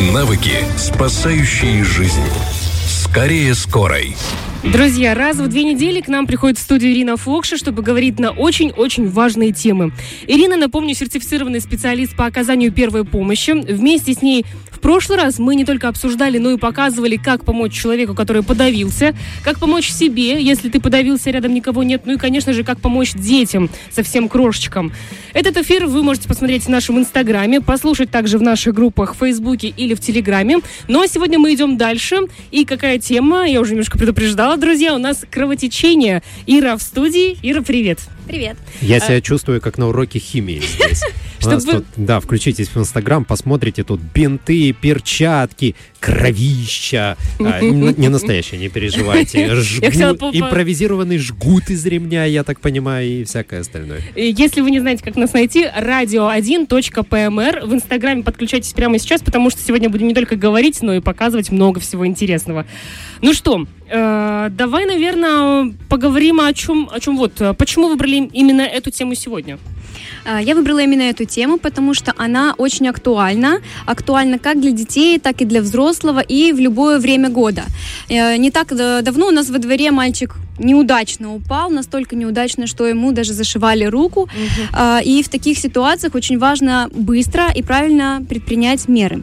Навыки, спасающие жизнь. Скорее скорой. Друзья, раз в две недели к нам приходит в студию Ирина Фокша, чтобы говорить на очень-очень важные темы. Ирина, напомню, сертифицированный специалист по оказанию первой помощи. Вместе с ней прошлый раз мы не только обсуждали, но и показывали, как помочь человеку, который подавился, как помочь себе, если ты подавился, рядом никого нет, ну и, конечно же, как помочь детям, совсем крошечкам. Этот эфир вы можете посмотреть в нашем инстаграме, послушать также в наших группах в Фейсбуке или в Телеграме. Ну а сегодня мы идем дальше. И какая тема, я уже немножко предупреждала, друзья, у нас кровотечение. Ира в студии. Ира, привет. Привет. Я себя чувствую как на уроке химии здесь. Чтобы- тут, да, включитесь в Инстаграм, посмотрите тут бинты, перчатки, кровища. А, не настоящие, не переживайте. Импровизированный жгут из ремня, я так понимаю, и всякое остальное. Если вы не знаете, как нас найти, radio1.pmr. В Инстаграме подключайтесь прямо сейчас, потому что сегодня будем не только говорить, но и показывать много всего интересного. Ну что, э, давай, наверное, поговорим о чем, о чем вот. э, Почему выбрали именно эту тему сегодня? А, Я выбрала именно эту тему, потому что она очень актуальна. Актуальна как для детей, так и для взрослого и в любое время года. Э, Не так да- давно у нас во дворе мальчик неудачно упал, настолько неудачно, что ему даже зашивали руку. А, И в таких ситуациях очень важно быстро и правильно предпринять меры.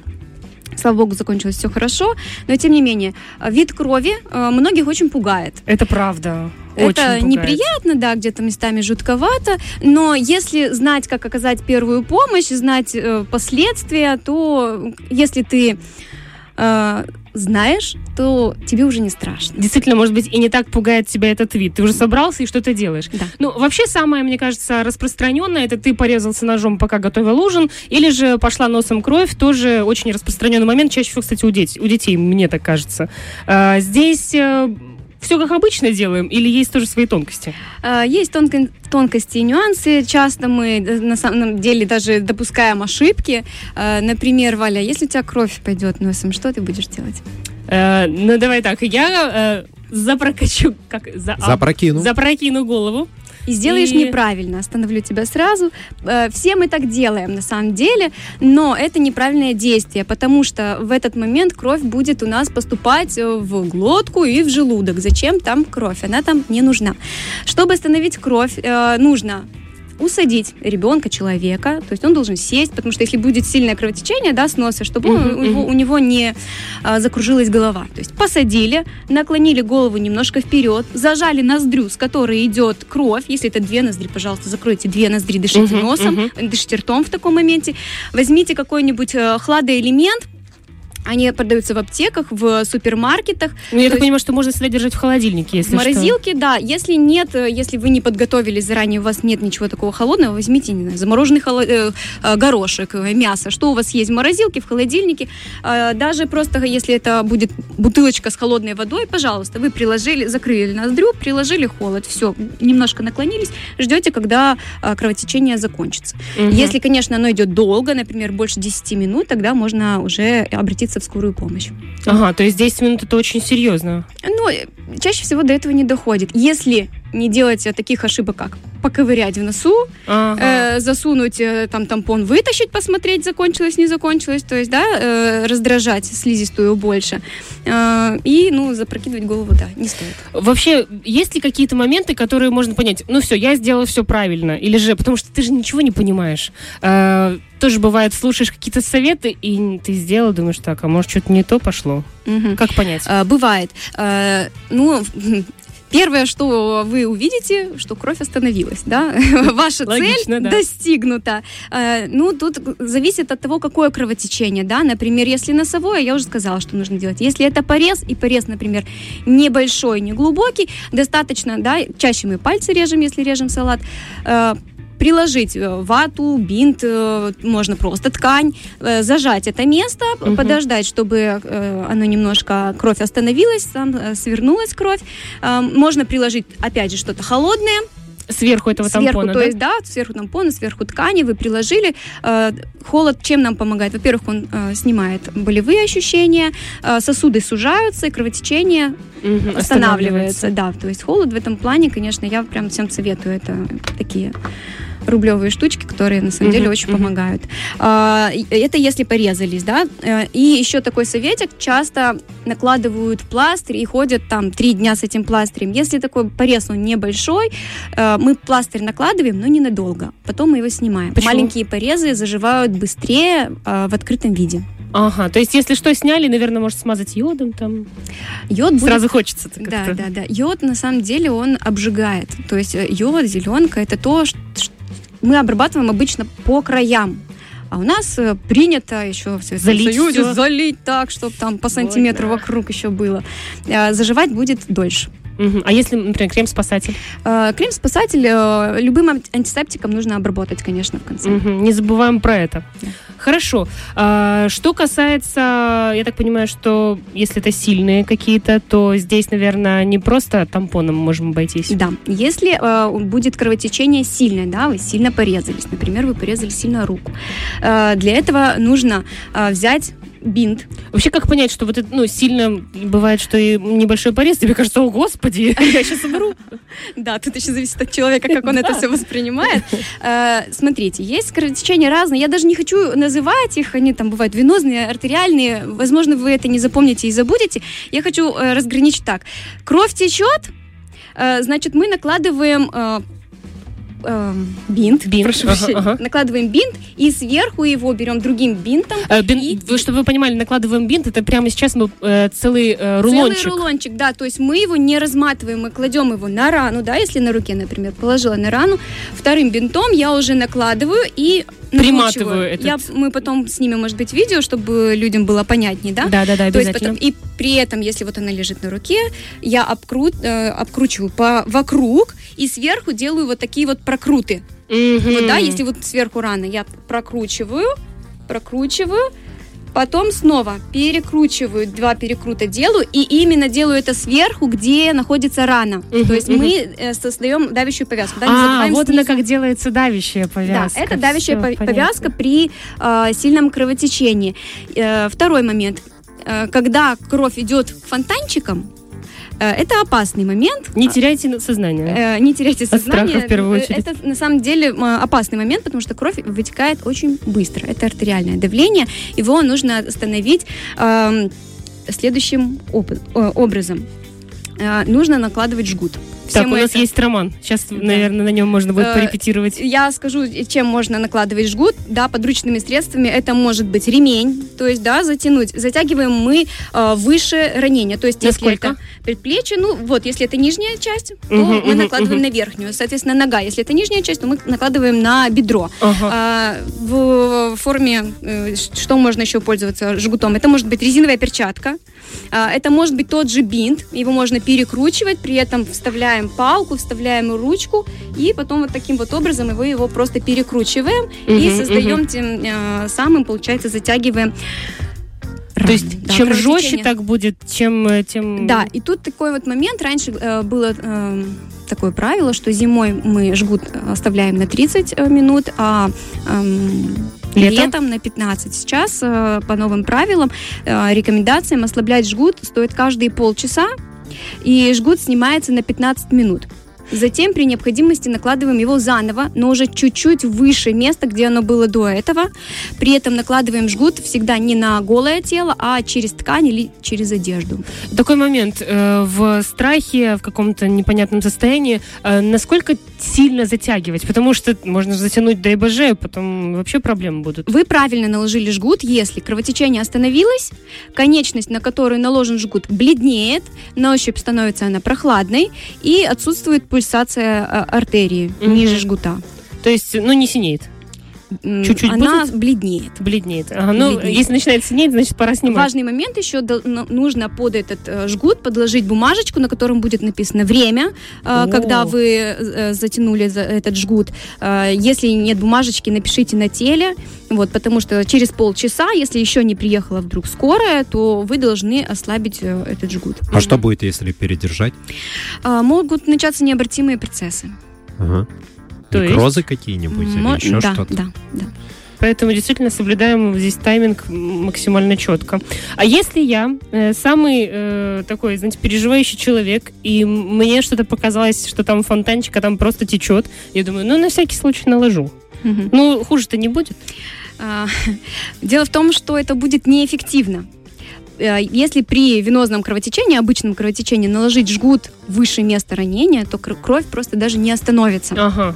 Слава богу, закончилось все хорошо, но тем не менее, вид крови э, многих очень пугает. Это правда. Это Очень пугает. неприятно, да, где-то местами жутковато, но если знать, как оказать первую помощь, знать э, последствия, то если ты э, знаешь, то тебе уже не страшно. Действительно, может быть, и не так пугает тебя этот вид. Ты уже собрался и что-то делаешь. Да. Ну, вообще, самое, мне кажется, распространенное, это ты порезался ножом, пока готовил ужин, или же пошла носом кровь, тоже очень распространенный момент, чаще всего, кстати, у, детей, у детей, мне так кажется. А, здесь все как обычно делаем, или есть тоже свои тонкости? Э, Есть тонко- тонкости и нюансы. Часто мы э, на самом деле даже допускаем ошибки. Э, Например, Валя, если у тебя кровь пойдет носом, что ты будешь делать? Э, ну, давай так, я э, запрокачу, как, за, а, Запрокину. запрокину голову. И сделаешь И- неправильно. Остановлю тебя сразу. Э, Все мы так делаем на самом деле, но это неправильное действие, потому что в этот момент кровь будет у нас поступать э, в глотку и в желудок. Зачем там кровь? Она там не нужна. Чтобы остановить кровь, э, нужно усадить ребенка, человека, то есть он должен сесть, потому что если будет сильное кровотечение, да, с носа, чтобы Мгм, у, него, у него не а, закружилась голова. То есть посадили, наклонили голову немножко вперед, зажали ноздрю, с которой идет кровь. Если это две ноздри, пожалуйста, закройте две ноздри, дышите Мгм, носом, мгм. дышите ртом в таком моменте. Возьмите какой-нибудь э, хладоэлемент, они продаются в аптеках, в супермаркетах. Ну, я То так есть- понимаю, что можно всегда держать в холодильнике, если в морозилке, да. Если нет, э, если вы не подготовились заранее, у вас нет ничего такого холодного, возьмите, не знаю, замороженный холо- э, э, горошек, э, мясо. Что у вас есть в морозилке, в холодильнике. Э, Даже просто, если это будет бутылочка с холодной водой, пожалуйста, вы приложили, закрыли ноздрю, приложили холод, все, немножко наклонились, ждете, когда э, кровотечение закончится. что... Мгм. Если, конечно, оно идет долго, например, больше 10 минут, тогда можно уже обратиться в скорую помощь. Ага, то есть 10 минут это очень серьезно. Ну, чаще всего до этого не доходит. Если не делать э, таких ошибок, как поковырять в носу, Ага. э, засунуть э, там тампон, вытащить, посмотреть, закончилось, не закончилось, то есть, да, э, раздражать слизистую больше. Э, и, ну, запрокидывать голову, да, не стоит. Вообще, есть ли какие-то моменты, которые можно понять? Ну все, я сделала все правильно. Или же, потому что ты же ничего не понимаешь. Э, тоже бывает, слушаешь какие-то советы, и ты сделал, думаешь, так, а может, что-то не то пошло? Мгм. Как понять? Э, бывает. Э, ну, Первое, что вы увидите, что кровь остановилась, да, ваша Логично, цель да. достигнута. Э, Ну, тут зависит от того, какое кровотечение, да, например, если носовое, я уже сказала, что нужно делать. Если это порез, и порез, например, небольшой, не глубокий, достаточно, да, чаще мы пальцы режем, если режем салат, приложить э, вату, бинт, э, можно просто ткань, э, зажать это место, Мгм. подождать, чтобы оно немножко, кровь остановилась, там свернулась кровь. Можно приложить, опять же, что-то холодное, Сверху этого сверху, тампона, то да? есть, да, сверху тампона, сверху ткани вы приложили. Холод чем нам помогает? Во-первых, он снимает болевые ощущения, сосуды сужаются, и кровотечение Мгм, останавливается. Да, то есть холод в этом плане, конечно, я прям всем советую. Это такие рублевые штучки, которые на самом деле Мгм, очень мгм. помогают. А, Это если порезались, да. Э, И еще такой советик, часто накладывают пластырь и ходят там три дня с этим пластырем. Если такой порез, он небольшой, э, мы пластырь накладываем, но ненадолго. Потом мы его снимаем. Почему? Маленькие порезы заживают быстрее э, в открытом виде. Ага, то есть если что сняли, наверное, может смазать йодом там. Йод будет Сразу хочется Да, да, да. Йод на самом деле он обжигает. То есть йод, зеленка это то, что мы обрабатываем обычно по краям. А у нас э, принято еще в Советском Залить Союзе всё. залить так, чтобы там по сантиметру да. вокруг еще было. Э, Заживать будет дольше. А если, например, крем-спасатель? Э, Крем-спасатель любым ан- антисептиком нужно обработать, конечно, в конце. Не забываем про это. Хорошо. А, что касается, я так понимаю, что если это сильные какие-то, то здесь, наверное, не просто тампоном можем обойтись. Да, если э, будет кровотечение сильное, да, вы сильно порезались, например, вы порезали сильно руку, э, для этого нужно э, взять бинт, Вообще, как понять, что вот это, ну, сильно бывает, что и небольшой порез, тебе кажется, о, господи, я сейчас умру. Да, тут еще зависит от человека, как он это все воспринимает. Э, Смотрите, есть кровотечения разные. Я даже не хочу называть их. Они там бывают венозные, артериальные. Возможно, вы это не запомните и забудете. Я хочу э, разграничить так. Кровь течет, э, значит, мы накладываем э, бинт, Бинт, прошу ага, прощения. ага. накладываем бинт и сверху его берем другим бинтом. Э, бин- И- вы- Чтобы вы понимали, накладываем бинт, это прямо сейчас мы э, целый э, рулончик. Целый рулончик, да, то есть мы его не разматываем, мы кладем его на рану, да, если на руке, например, положила на рану, вторым бинтом я уже накладываю и Приматываю этот. Я, мы потом снимем, может быть, видео, чтобы людям было понятнее, да? Да, да, да, То есть потом, и при этом, если вот она лежит на руке, я обкру- э, обкручиваю по вокруг и сверху делаю вот такие вот прокруты. Мгм. Вот, да, если вот сверху рана, я прокручиваю, прокручиваю, потом снова перекручиваю, два перекрута делаю, и именно делаю это сверху, где находится рана. Мгм, То есть мгм. мы э, создаем давящую повязку. Да, А, вот она снизу. как делается давящая Да, повязка. это давящая Всё, пов- понятно. повязка при э, сильном кровотечении. Э, второй момент. Э, когда кровь идет фонтанчиком, это опасный момент. Не теряйте на- сознание. Э, не теряйте От страха, сознание. в первую Э, очередь. Это на самом деле опасный момент, потому что кровь вытекает очень быстро. Это артериальное давление. Его нужно остановить эм, следующим э, образом. Э, нужно накладывать жгут. Все Так, у нас это- есть роман. Сейчас, Да. наверное, на нем можно будет Э, порепетировать. Я скажу, чем можно накладывать жгут. Да, подручными средствами это может быть ремень, то есть, да, затянуть. Затягиваем мы э, выше ранения, то есть, если Насколько? это предплечье, ну, вот, если это нижняя часть, то Мгм, мы мгм, накладываем мгм. на верхнюю. Соответственно, нога, если это нижняя часть, то мы накладываем на бедро. Ага. А, в форме, э, что можно еще пользоваться жгутом? Это может быть резиновая перчатка, это может быть тот же бинт, его можно перекручивать, при этом вставляем палку, вставляем ручку, и потом вот таким вот образом его, его просто перекручиваем и Мгм, создаем мгм. тем э, самым, получается, затягиваем То есть, Да, чем жестче так будет, чем... э, тем... Да, и тут такой вот момент. Раньше э, было э, такое правило, что зимой мы жгут оставляем на 30 э, минут, а эм, Летом? летом на 15. Сейчас э, по новым правилам, э, рекомендациям ослаблять жгут стоит каждые полчаса, и жгут снимается на 15 минут. Затем при необходимости накладываем его заново, но уже чуть-чуть выше места, где оно было до этого. При этом накладываем жгут всегда не на голое тело, а через ткань или через одежду. Такой момент. э, В страхе, в каком-то непонятном состоянии, насколько сильно затягивать? Потому что можно затянуть до ИБЖ, потом вообще проблемы будут. Вы правильно наложили жгут, если кровотечение остановилось, конечность, на которую наложен жгут, бледнеет, на ощупь становится она прохладной и отсутствует пульсация э, артерии Мгм. ниже жгута. То есть, ну, не синеет, Чуть-чуть Она будет? бледнеет. бледнеет. Ага, ну, Бледнеет. если начинает синеть, значит, пора снимать. Важный момент еще ну, нужно под этот э, жгут подложить бумажечку, на котором будет написано время, э, О. когда вы э, затянули за этот жгут. Если нет бумажечки, напишите на теле, вот, потому что через полчаса, если еще не приехала вдруг скорая, то вы должны ослабить этот жгут. А что будет, если передержать? Могут начаться необратимые процессы. Ага. То есть? Некрозы какие-нибудь Мо- или еще да, что-то? да, да. Поэтому действительно соблюдаем здесь тайминг максимально четко. А если я э, самый э, такой, знаете, переживающий человек, и мне что-то показалось, что там фонтанчик, а там просто течет, я думаю, ну, на всякий случай наложу. Мгм. Ну, хуже-то не будет. А, Дело в том, что это будет неэффективно. Э, Если при венозном кровотечении, обычном кровотечении, наложить жгут выше места ранения, то кр- кровь просто даже не остановится. Ага.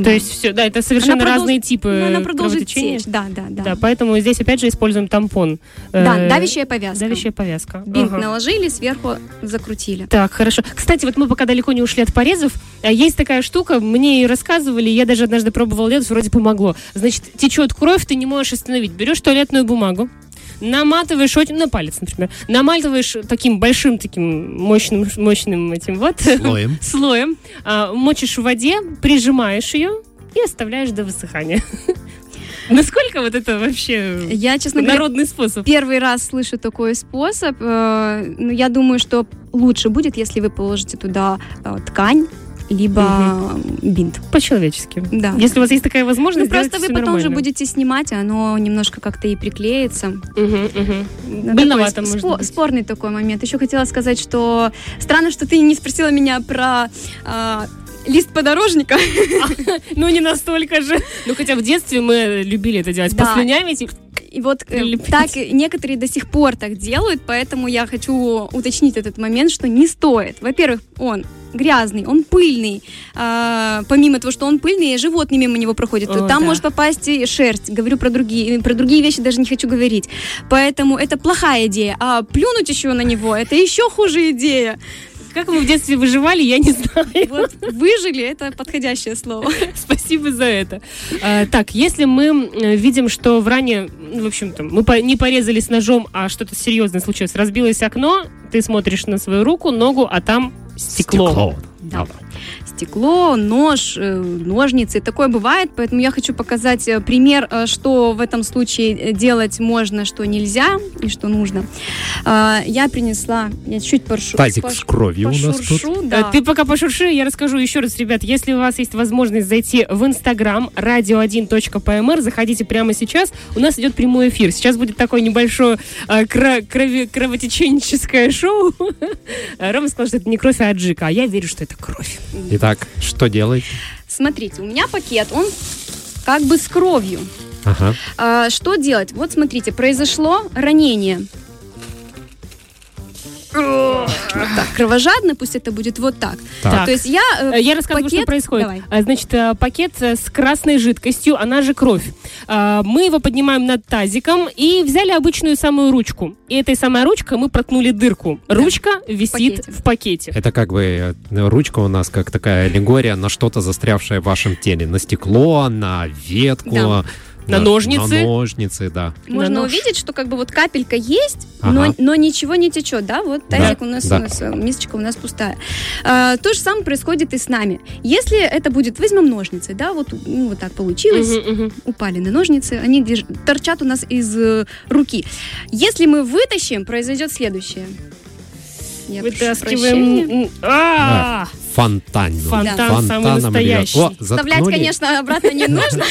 Да. То есть все, да, это совершенно Она продолж- разные типы Ну, она продолжит течь. Да, да, да. Да, поэтому здесь опять же используем тампон. Да, Э, давящая повязка. Давящая повязка. Бинт Ага. наложили, сверху закрутили. Так, хорошо. Кстати, вот мы пока далеко не ушли от порезов, а есть такая штука, мне ее рассказывали, я даже однажды пробовала делать, вроде помогло. Значит, течет кровь, ты не можешь остановить. Берешь туалетную бумагу, наматываешь очень, на палец, например, наматываешь таким большим, таким мощным, мощным этим вот Слоем. слоем, а, мочишь в воде, прижимаешь ее и оставляешь до высыхания. Насколько вот это вообще Я, честно говоря, народный способ? первый раз слышу такой способ. Э, ну, я думаю, что лучше будет, если вы положите туда э, ткань, либо бинт. По-человечески. Да. Если у вас есть такая Ну, возможность, просто вы потом же нормально. будете снимать, оно немножко как-то и приклеится. Мгм. Ну, Больновато, такой спо-. Спорный такой момент. Еще хотела сказать, что странно, что ты не спросила меня про а, лист подорожника. Ну, не настолько же. Ну, хотя в детстве мы любили это делать. Да. Послюнявить. и- И вот э, Прилепить. так некоторые до сих пор так делают, поэтому я хочу уточнить этот момент, что не стоит. Во-первых, он грязный, он пыльный. А, помимо того, что он пыльный, животные мимо него проходят. О, там да. может попасть и шерсть. Говорю про другие, про другие вещи даже не хочу говорить. Поэтому это плохая идея. А плюнуть еще на него, это еще хуже идея. Как мы в детстве выживали, я не знаю. Вот выжили, это подходящее слово. Спасибо за это. А, так, если мы видим, что в ране, ну, в общем-то, мы не порезались ножом, а что-то серьезное случилось, разбилось окно, ты смотришь на свою руку, ногу, а там стекло. Да. Стекло, нож, э, ножницы, такое бывает, поэтому я хочу показать э, пример, э, что в этом случае э, делать можно, что нельзя и что нужно. А, Я принесла, я чуть пошу, Тазик пош- с кровью у нас тут. пошуршу, да. Ты пока пошурши, я расскажу еще раз, ребят, если у вас есть возможность зайти в Инстаграм radio1.pmr, заходите прямо сейчас, у нас идет прямой эфир. Сейчас будет такое небольшое а, кро- крови- кровотеченческое шоу. Рома сказал, что это не кровь, а аджика, а я верю, что это кровь. Итак, что делать? Смотрите, у меня пакет, он как бы с кровью. Ага. А, Что делать? Вот смотрите, произошло ранение. Вот так, кровожадно, пусть это будет вот так. Так. То есть я... э, Э, Я рассказываю, что пакет- происходит. Давай. А, Значит, э, пакет э, с красной жидкостью, она же кровь. Мы его поднимаем над тазиком и взяли обычную самую ручку. И этой самой ручкой мы проткнули дырку. Ручка висит пакете. в пакете. Это как бы э, ручка у нас как такая аллегория на что-то застрявшее в вашем теле. На стекло, на ветку. Да. На ножницы. На ножницы, да. Можно На нож. увидеть, что как бы вот капелька есть, Ага. но, но ничего не течет, да? Вот Да, тазик у нас, да. у нас, э, мисочка у нас пустая. А, то же самое происходит и с нами. Если это будет, возьмем ножницы, да, вот, ну, вот так получилось, Мгм, мгм. упали на ножницы, они держ- торчат у нас из э, руки. Если мы вытащим, произойдет следующее. Я. Вытаскиваем. А, ну, Фонтан фонтаном самый настоящий. Вставлять, конечно, обратно не нужно.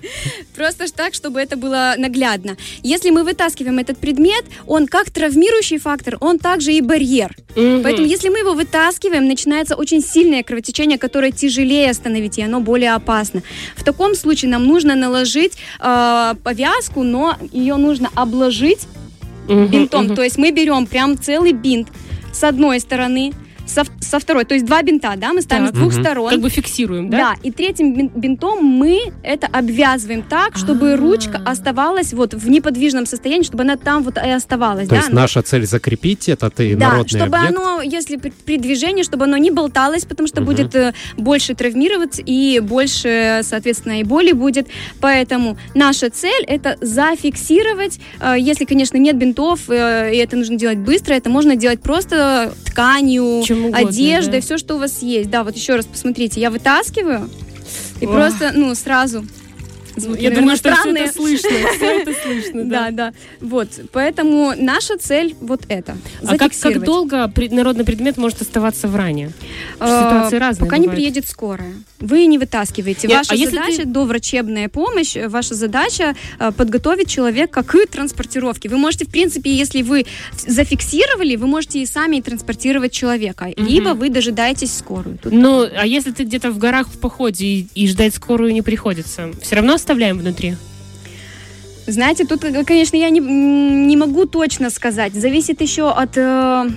Просто ж так, чтобы это было наглядно. Если мы вытаскиваем этот предмет, он как травмирующий фактор, он также и барьер. Поэтому, если мы его вытаскиваем, начинается очень сильное кровотечение, которое тяжелее остановить, и оно более опасно. В таком случае нам нужно наложить э, повязку, но ее нужно обложить бинтом. То есть мы берем прям целый бинт с одной стороны, со, со второй. То есть два бинта, да, мы ставим Так. с двух Мгм. сторон. Как бы фиксируем, да? Да, и третьим бин- бинтом мы это обвязываем так, чтобы А. ручка оставалась вот в неподвижном состоянии, чтобы она там вот и оставалась. То да? есть наша цель закрепить этот и да, народный чтобы объект. оно, если при, при движении, чтобы оно не болталось, потому что Мгм. будет э, больше травмировать и больше, соответственно, и боли будет. Поэтому наша цель это зафиксировать. Э, если, конечно, нет бинтов, э, и это нужно делать быстро, это можно делать просто тканью, Чем угодно, одеждой, да. все, что у вас есть. Да, вот еще раз посмотрите, я вытаскиваю и Ох. просто, ну, сразу звуки, Я думаю, что все это слышно. Все это слышно, Да, да. да. Вот, поэтому наша цель вот это. А как, как долго народный предмет может оставаться в ране? А, Ситуации разные Пока не приедет скорая. Вы не вытаскиваете. Ваша а задача ты- доврачебная помощь. Ваша задача э, подготовить человека к транспортировке. Вы можете, в принципе, если вы зафиксировали, вы можете и сами транспортировать человека. Либо вы дожидаетесь скорую. Тут Ну, а если ты где-то в горах в походе и, и ждать скорую не приходится, все равно оставляем внутри? Знаете, тут, э, конечно, я не, не могу точно сказать. Зависит еще от э,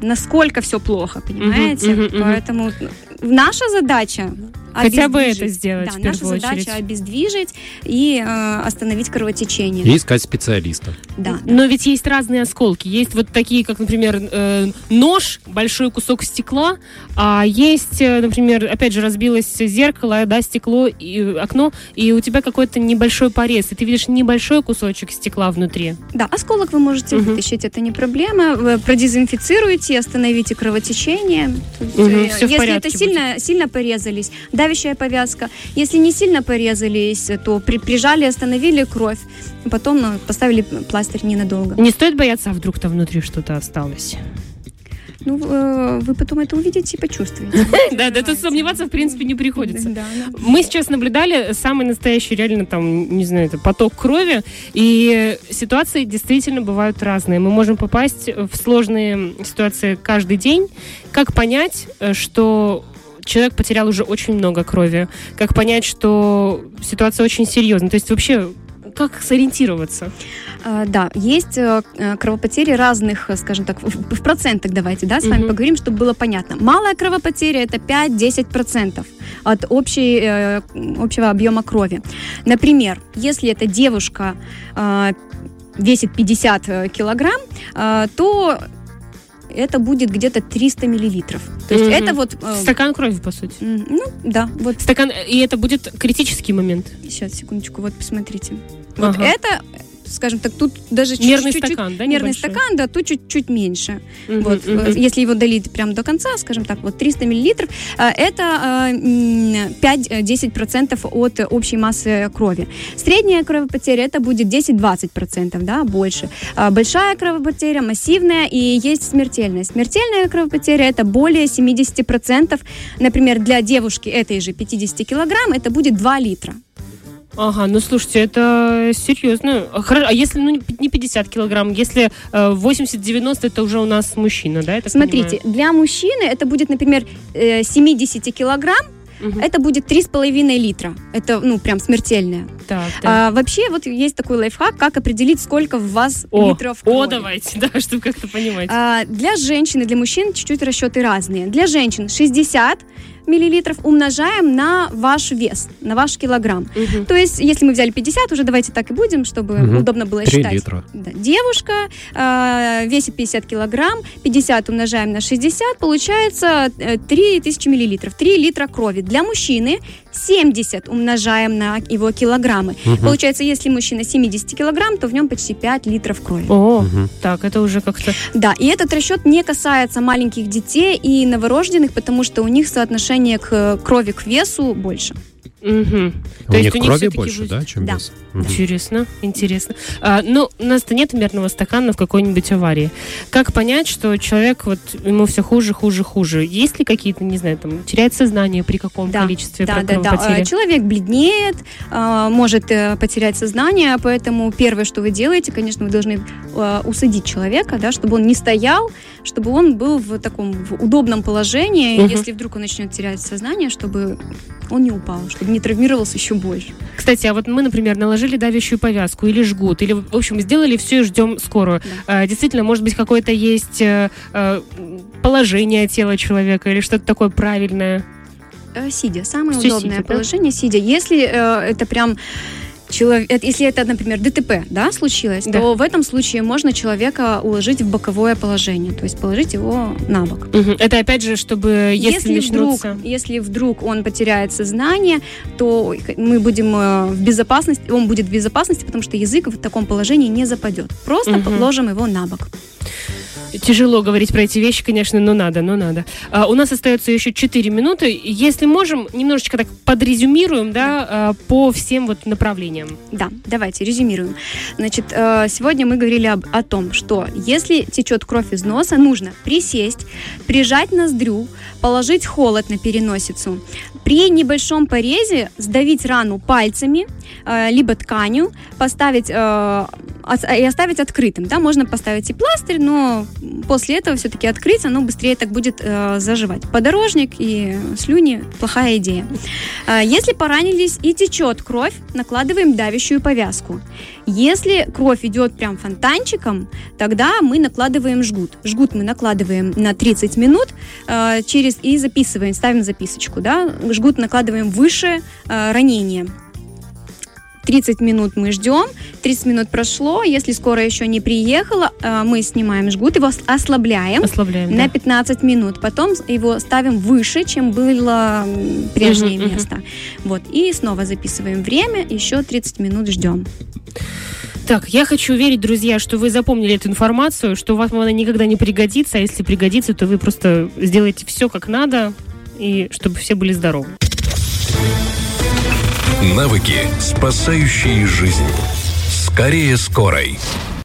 насколько все плохо, понимаете? мгм, мгм. Поэтому наша задача Хотя бы это сделать Да, наша задача очередь. обездвижить и э, остановить кровотечение. И искать специалиста. Да. Но ведь есть разные осколки. Есть вот такие, как, например, э, нож, большой кусок стекла, а есть, э, например, опять же, разбилось зеркало, да, стекло, и э, окно, и у тебя какой-то небольшой порез, и ты видишь небольшой кусочек стекла внутри. Да, осколок вы можете Мгм. вытащить, это не проблема. Вы продезинфицируете, остановите кровотечение. В Если порядке это сильно, сильно порезались, давящая повязка. Если не сильно порезались, то при, прижали, остановили кровь, потом ну, поставили пластырь ненадолго. Не стоит бояться, а вдруг там внутри что-то осталось. Ну, э, вы потом это увидите и почувствуете. Да, да, тут сомневаться, в принципе, не приходится. Да. Мы сейчас наблюдали самый настоящий, реально, там, не знаю, это поток крови, и ситуации действительно бывают разные. Мы можем попасть в сложные ситуации каждый день. Как понять, э, что человек потерял уже очень много крови? Как понять, что ситуация очень серьезная? То есть вообще, как сориентироваться? А, Да, есть э, э, кровопотери разных, э, скажем так, в процентах давайте, да, с вами Мгм. поговорим, чтобы было понятно. Малая кровопотеря это 5-10% от общей, общего объема крови. Например, если эта девушка весит 50 э, килограмм, то это будет где-то 300 миллилитров. То есть Мгм. это вот... э, Стакан крови, по сути. м, Ну, да, вот Стакан, и это будет критический момент. сейчас, секундочку, вот посмотрите. Вот Ага. это, скажем так, тут даже Мерный чуть-чуть... стакан, да, Мерный небольшой? стакан, да, тут чуть-чуть меньше. Мгм, Вот, э, если его долить прямо до конца, скажем так, вот 300 миллилитров, э, это э, м, 5-10% от общей массы крови. Средняя кровопотеря это будет 10-20%, да, больше. Большая кровопотеря, массивная и есть смертельная. Смертельная кровопотеря это более 70%. Например, для девушки этой же 50 килограмм это будет 2 литра. Ага, ну слушайте, это серьезно. А хоро- А если, ну, не п- не 50 килограмм, если э, 80-90, это уже у нас мужчина, да? Смотрите, для мужчины это будет, например, э, 70 килограмм, понимаю? Мгм. это будет 3,5 литра. Это, ну, прям смертельное. Так, да. А, вообще, вот есть такой лайфхак, как определить, сколько в вас О, литров крови. о, давайте, да, чтобы как-то понимать. А, для женщин и для мужчин чуть-чуть расчеты разные. Для женщин 60 миллилитров умножаем на ваш вес, на ваш килограмм. Мгм. То есть, если мы взяли 50, уже давайте так и будем, чтобы Мгм. удобно было Три считать. литра. Да. Девушка э, весит 50 килограмм, 50 умножаем на 60, получается э, 3000 миллилитров, 3 литра крови. Для мужчины 70 умножаем на его килограммы. Мгм. Получается, если мужчина 70 килограмм, то в нем почти 5 литров крови. О, Мгм. так, это уже как-то... Да, и этот расчет не касается маленьких детей и новорожденных, потому что у них соотношение к э, крови к весу больше. Мгм. У То есть них у них крови больше, будет- да, чем Да. Мгм. Интересно, интересно. А, ну, у нас-то нет мерного стакана в какой-нибудь аварии. Как понять, что человек, вот, ему все хуже, хуже, хуже? Есть ли какие-то, не знаю, там, теряет сознание при каком Да, количестве Да, да, да. Э, Человек бледнеет, э, может э, потерять сознание, поэтому первое, что вы делаете, конечно, вы должны э, усадить человека, да, чтобы он не стоял, чтобы он был в таком в удобном положении, Мгм. если вдруг он начнет терять сознание, чтобы он не упал, чтобы не травмировался еще больше. Кстати, а вот мы, например, наложили давящую повязку или жгут, или, в общем, сделали все и ждем скорую. А, действительно, может быть, какое-то есть э, э, положение тела человека или что-то такое правильное. Э, Сидя, самое Всё удобное сидя, да? положение сидя. Если э, это прям человек, это- если это, например, ДТП, да, случилось, Да. то в этом случае можно человека уложить в боковое положение, то есть положить его на бок. Мгм. Это опять же, чтобы если, вдруг, начнутся... если вдруг он потеряет сознание, то мы будем э, в безопасности, он будет в безопасности, потому что язык в таком положении не западет. Просто Мгм. положим его на бок. Тяжело говорить про эти вещи, конечно, но надо, но надо. А, у нас остается еще 4 минуты. Если можем, немножечко так подрезюмируем, да, а, по всем вот направлениям. Да, давайте резюмируем. Значит, э, сегодня мы говорили об, о том, что если течет кровь из носа, нужно присесть, прижать ноздрю, положить холод на переносицу. При небольшом порезе сдавить рану пальцами, э, либо тканью, поставить э, и оставить открытым. Да, можно поставить и пластырь, но после этого все-таки открыть, оно быстрее так будет э, заживать. Подорожник и слюни – плохая идея. Если поранились и течет кровь, накладываем давящую повязку. Если кровь идет прям фонтанчиком, тогда мы накладываем жгут. Жгут мы накладываем на 30 минут э, через и записываем, ставим записочку. Да? Жгут накладываем выше э, ранения. 30 минут мы ждем, 30 минут прошло, если скоро еще не приехала, э, мы снимаем жгут, его ослабляем, ослабляем на да. 15 минут, потом его ставим выше, чем было прежнее uh-huh, место. Uh-huh. Вот, и снова записываем время, еще 30 минут ждем. Так, я хочу верить, друзья, что вы запомнили эту информацию, что вам она никогда не пригодится, а если пригодится, то вы просто сделаете все как надо, и чтобы все были здоровы. Навыки, спасающие жизнь. Скорее скорой.